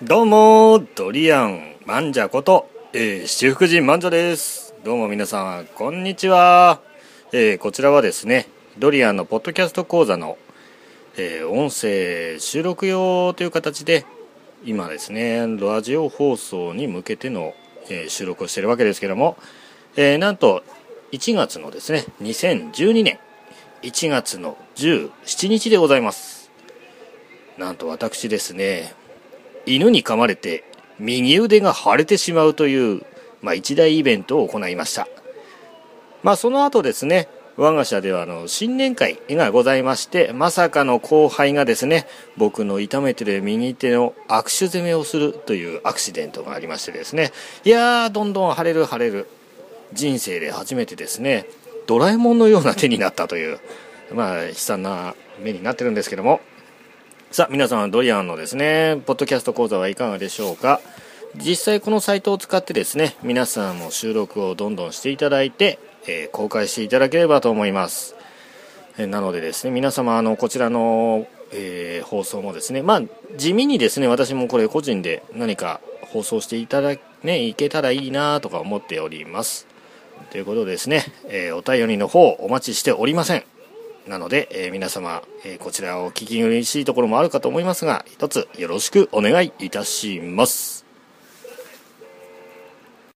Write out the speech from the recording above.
どうもドリアンマンジャこと、えー、七福神マンジャです。どうも皆さんこんにちは、えー、こちらはですねドリアンのポッドキャスト講座の、えー、音声収録用という形で今ですねラジオ放送に向けての、えー、収録をしているわけですけども、えー、なんと1月のですね2012年1月の17日でございます。なんと私ですね犬に噛まれて右腕が腫れてしまうという、まあ、一大イベントを行いました。まあ、その後ですね、我が社ではあの新年会がございましてまさかの後輩がですね僕の痛めてる右手の握手攻めをするというアクシデントがありましてですねいやーどんどん腫れる腫れる人生で初めてですねドラえもんのような手になったというまあ悲惨な目になってるんですけどもさあ皆さんドリアンのですねポッドキャスト講座はいかがでしょうか？実際このサイトを使ってですね皆さんも収録をどんどんしていただいて、えー、公開していただければと思います、えー、なのでですね皆様あのこちらの、えー、放送もですねまあ地味にですね私もこれ個人で何か放送していただねいけたらいいなとか思っております。ということでですね、えお便りの方お待ちしておりません。なので、えー、皆様、えー、こちらを聞き苦しいところもあるかと思いますが、一つよろしくお願いいたします。